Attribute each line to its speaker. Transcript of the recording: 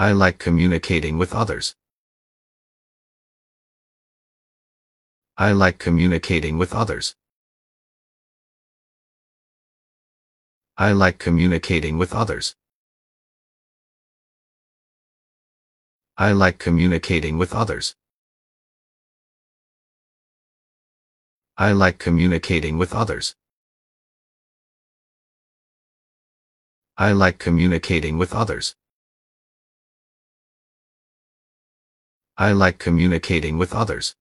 Speaker 1: I like communicating with others. I like communicating with others. I like communicating with others. I like communicating with others. I like communicating with others. I like communicating with others. I like communicating with others.